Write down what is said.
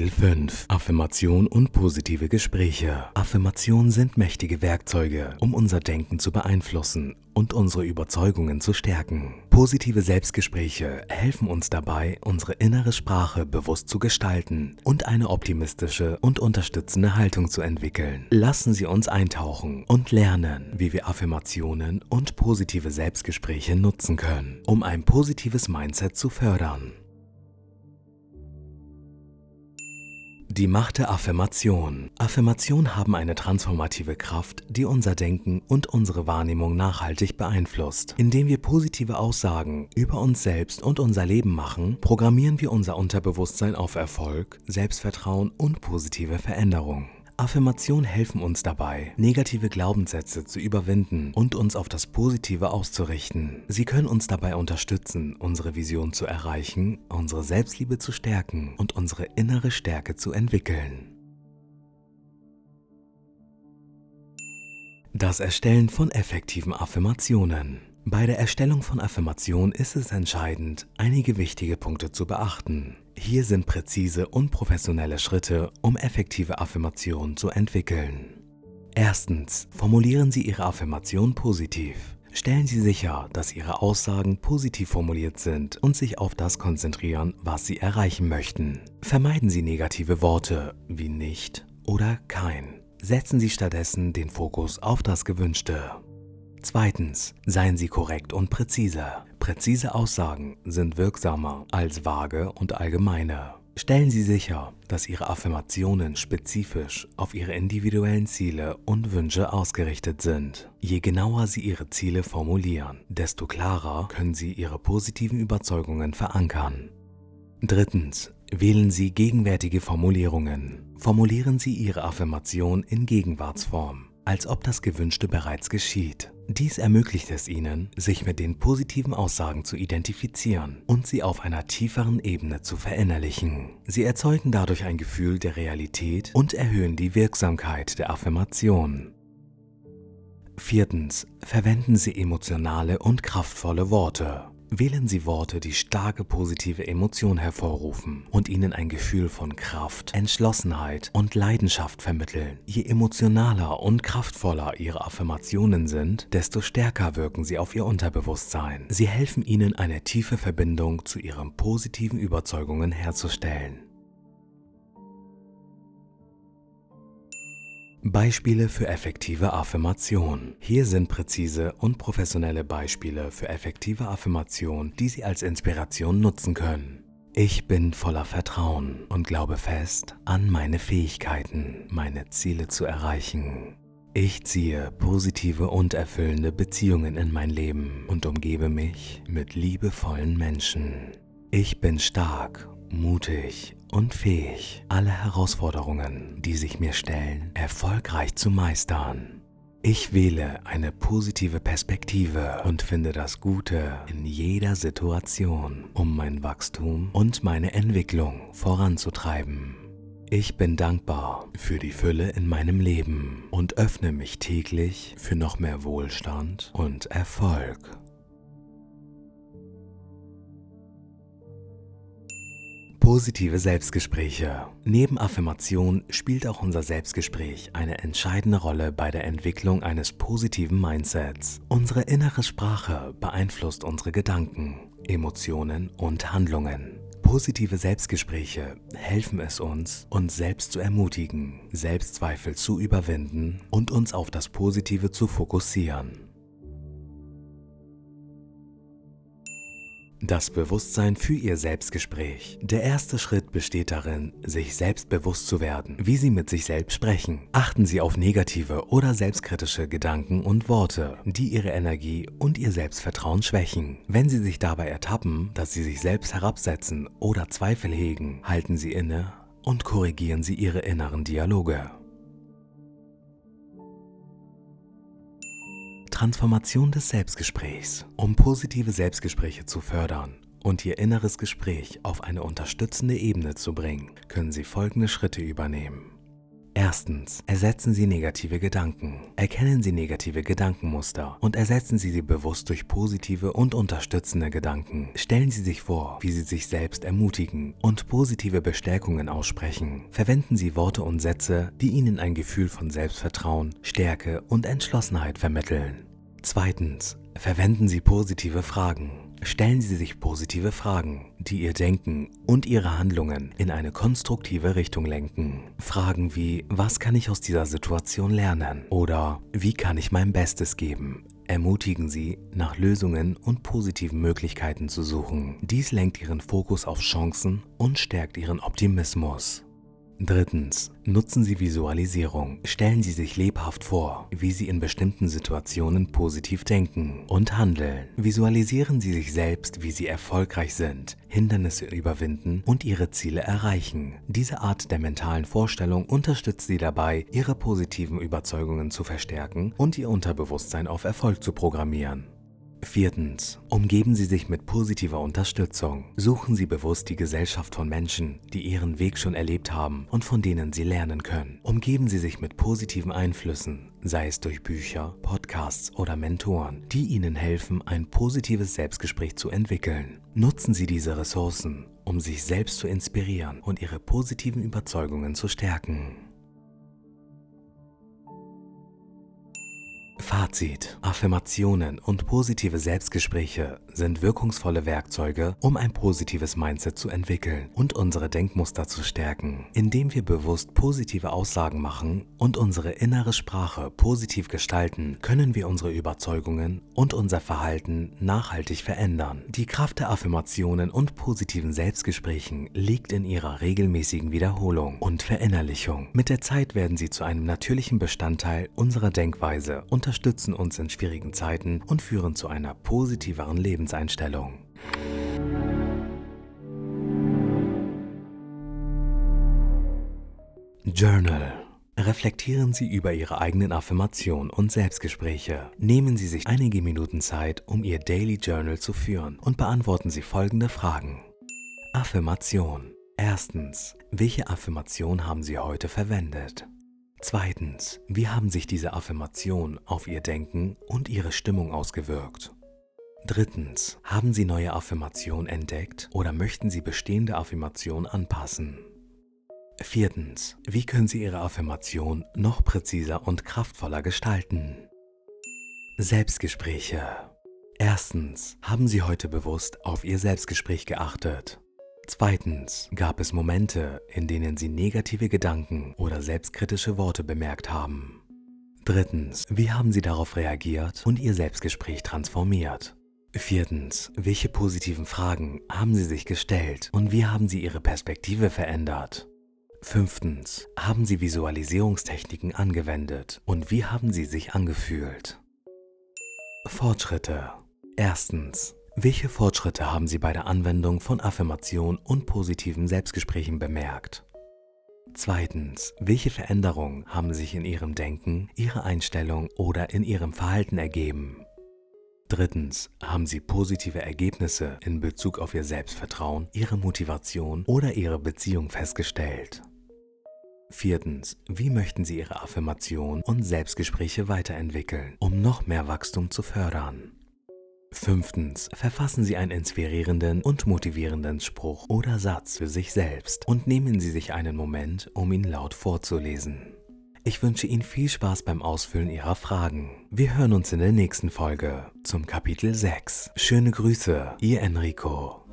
Kapitel 5 Affirmation und positive Gespräche. Affirmationen sind mächtige Werkzeuge, um unser Denken zu beeinflussen und unsere Überzeugungen zu stärken. Positive Selbstgespräche helfen uns dabei, unsere innere Sprache bewusst zu gestalten und eine optimistische und unterstützende Haltung zu entwickeln. Lassen Sie uns eintauchen und lernen, wie wir Affirmationen und positive Selbstgespräche nutzen können, um ein positives Mindset zu fördern. Die Macht der Affirmation. Affirmationen haben eine transformative Kraft, die unser Denken und unsere Wahrnehmung nachhaltig beeinflusst. Indem wir positive Aussagen über uns selbst und unser Leben machen, programmieren wir unser Unterbewusstsein auf Erfolg, Selbstvertrauen und positive Veränderung. Affirmationen helfen uns dabei, negative Glaubenssätze zu überwinden und uns auf das Positive auszurichten. Sie können uns dabei unterstützen, unsere Vision zu erreichen, unsere Selbstliebe zu stärken und unsere innere Stärke zu entwickeln. Das Erstellen von effektiven Affirmationen. Bei der Erstellung von Affirmationen ist es entscheidend, einige wichtige Punkte zu beachten. Hier sind präzise und professionelle Schritte, um effektive Affirmationen zu entwickeln. Erstens, formulieren Sie Ihre Affirmation positiv. Stellen Sie sicher, dass Ihre Aussagen positiv formuliert sind und sich auf das konzentrieren, was Sie erreichen möchten. Vermeiden Sie negative Worte wie nicht oder kein. Setzen Sie stattdessen den Fokus auf das Gewünschte. Zweitens, seien Sie korrekt und präzise. Präzise Aussagen sind wirksamer als vage und allgemeine. Stellen Sie sicher, dass Ihre Affirmationen spezifisch auf Ihre individuellen Ziele und Wünsche ausgerichtet sind. Je genauer Sie Ihre Ziele formulieren, desto klarer können Sie Ihre positiven Überzeugungen verankern. Drittens. Wählen Sie gegenwärtige Formulierungen. Formulieren Sie Ihre Affirmation in Gegenwartsform als ob das Gewünschte bereits geschieht. Dies ermöglicht es Ihnen, sich mit den positiven Aussagen zu identifizieren und sie auf einer tieferen Ebene zu verinnerlichen. Sie erzeugen dadurch ein Gefühl der Realität und erhöhen die Wirksamkeit der Affirmation. Viertens. Verwenden Sie emotionale und kraftvolle Worte. Wählen Sie Worte, die starke positive Emotionen hervorrufen und Ihnen ein Gefühl von Kraft, Entschlossenheit und Leidenschaft vermitteln. Je emotionaler und kraftvoller Ihre Affirmationen sind, desto stärker wirken sie auf Ihr Unterbewusstsein. Sie helfen Ihnen, eine tiefe Verbindung zu Ihren positiven Überzeugungen herzustellen. Beispiele für effektive Affirmation. Hier sind präzise und professionelle Beispiele für effektive Affirmation, die Sie als Inspiration nutzen können. Ich bin voller Vertrauen und glaube fest an meine Fähigkeiten, meine Ziele zu erreichen. Ich ziehe positive und erfüllende Beziehungen in mein Leben und umgebe mich mit liebevollen Menschen. Ich bin stark mutig und fähig, alle Herausforderungen, die sich mir stellen, erfolgreich zu meistern. Ich wähle eine positive Perspektive und finde das Gute in jeder Situation, um mein Wachstum und meine Entwicklung voranzutreiben. Ich bin dankbar für die Fülle in meinem Leben und öffne mich täglich für noch mehr Wohlstand und Erfolg. Positive Selbstgespräche. Neben Affirmation spielt auch unser Selbstgespräch eine entscheidende Rolle bei der Entwicklung eines positiven Mindsets. Unsere innere Sprache beeinflusst unsere Gedanken, Emotionen und Handlungen. Positive Selbstgespräche helfen es uns, uns selbst zu ermutigen, Selbstzweifel zu überwinden und uns auf das Positive zu fokussieren. Das Bewusstsein für Ihr Selbstgespräch. Der erste Schritt besteht darin, sich selbst bewusst zu werden, wie Sie mit sich selbst sprechen. Achten Sie auf negative oder selbstkritische Gedanken und Worte, die Ihre Energie und Ihr Selbstvertrauen schwächen. Wenn Sie sich dabei ertappen, dass Sie sich selbst herabsetzen oder Zweifel hegen, halten Sie inne und korrigieren Sie Ihre inneren Dialoge. Transformation des Selbstgesprächs. Um positive Selbstgespräche zu fördern und Ihr inneres Gespräch auf eine unterstützende Ebene zu bringen, können Sie folgende Schritte übernehmen. Erstens, ersetzen Sie negative Gedanken. Erkennen Sie negative Gedankenmuster und ersetzen Sie sie bewusst durch positive und unterstützende Gedanken. Stellen Sie sich vor, wie Sie sich selbst ermutigen und positive Bestärkungen aussprechen. Verwenden Sie Worte und Sätze, die Ihnen ein Gefühl von Selbstvertrauen, Stärke und Entschlossenheit vermitteln. Zweitens, verwenden Sie positive Fragen. Stellen Sie sich positive Fragen, die Ihr Denken und Ihre Handlungen in eine konstruktive Richtung lenken. Fragen wie, was kann ich aus dieser Situation lernen? Oder wie kann ich mein Bestes geben? Ermutigen Sie, nach Lösungen und positiven Möglichkeiten zu suchen. Dies lenkt Ihren Fokus auf Chancen und stärkt Ihren Optimismus. Drittens. Nutzen Sie Visualisierung. Stellen Sie sich lebhaft vor, wie Sie in bestimmten Situationen positiv denken und handeln. Visualisieren Sie sich selbst, wie Sie erfolgreich sind, Hindernisse überwinden und Ihre Ziele erreichen. Diese Art der mentalen Vorstellung unterstützt Sie dabei, Ihre positiven Überzeugungen zu verstärken und Ihr Unterbewusstsein auf Erfolg zu programmieren. Viertens. Umgeben Sie sich mit positiver Unterstützung. Suchen Sie bewusst die Gesellschaft von Menschen, die Ihren Weg schon erlebt haben und von denen Sie lernen können. Umgeben Sie sich mit positiven Einflüssen, sei es durch Bücher, Podcasts oder Mentoren, die Ihnen helfen, ein positives Selbstgespräch zu entwickeln. Nutzen Sie diese Ressourcen, um sich selbst zu inspirieren und Ihre positiven Überzeugungen zu stärken. Fazit. Affirmationen und positive Selbstgespräche sind wirkungsvolle Werkzeuge, um ein positives Mindset zu entwickeln und unsere Denkmuster zu stärken. Indem wir bewusst positive Aussagen machen und unsere innere Sprache positiv gestalten, können wir unsere Überzeugungen und unser Verhalten nachhaltig verändern. Die Kraft der Affirmationen und positiven Selbstgesprächen liegt in ihrer regelmäßigen Wiederholung und Verinnerlichung. Mit der Zeit werden sie zu einem natürlichen Bestandteil unserer Denkweise, unterstützen uns in schwierigen Zeiten und führen zu einer positiveren Lebenseinstellung. Journal Reflektieren Sie über Ihre eigenen Affirmationen und Selbstgespräche. Nehmen Sie sich einige Minuten Zeit, um Ihr Daily Journal zu führen und beantworten Sie folgende Fragen. Affirmation. Erstens, welche Affirmation haben Sie heute verwendet? Zweitens, wie haben sich diese Affirmation auf Ihr Denken und Ihre Stimmung ausgewirkt? Drittens, haben Sie neue Affirmationen entdeckt oder möchten Sie bestehende Affirmationen anpassen? Viertens, wie können Sie Ihre Affirmation noch präziser und kraftvoller gestalten? Selbstgespräche. Erstens, haben Sie heute bewusst auf Ihr Selbstgespräch geachtet? Zweitens, gab es Momente, in denen Sie negative Gedanken oder selbstkritische Worte bemerkt haben? Drittens, wie haben Sie darauf reagiert und Ihr Selbstgespräch transformiert? Viertens, welche positiven Fragen haben Sie sich gestellt und wie haben Sie Ihre Perspektive verändert? Fünftens, haben Sie Visualisierungstechniken angewendet und wie haben sie sich angefühlt? Fortschritte. Erstens, welche Fortschritte haben Sie bei der Anwendung von Affirmation und positiven Selbstgesprächen bemerkt? Zweitens, welche Veränderungen haben sich in Ihrem Denken, Ihrer Einstellung oder in Ihrem Verhalten ergeben? Drittens, haben Sie positive Ergebnisse in Bezug auf Ihr Selbstvertrauen, Ihre Motivation oder Ihre Beziehung festgestellt? Viertens, wie möchten Sie Ihre Affirmation und Selbstgespräche weiterentwickeln, um noch mehr Wachstum zu fördern? Fünftens, verfassen Sie einen inspirierenden und motivierenden Spruch oder Satz für sich selbst und nehmen Sie sich einen Moment, um ihn laut vorzulesen. Ich wünsche Ihnen viel Spaß beim Ausfüllen Ihrer Fragen. Wir hören uns in der nächsten Folge zum Kapitel 6. Schöne Grüße, Ihr Enrico.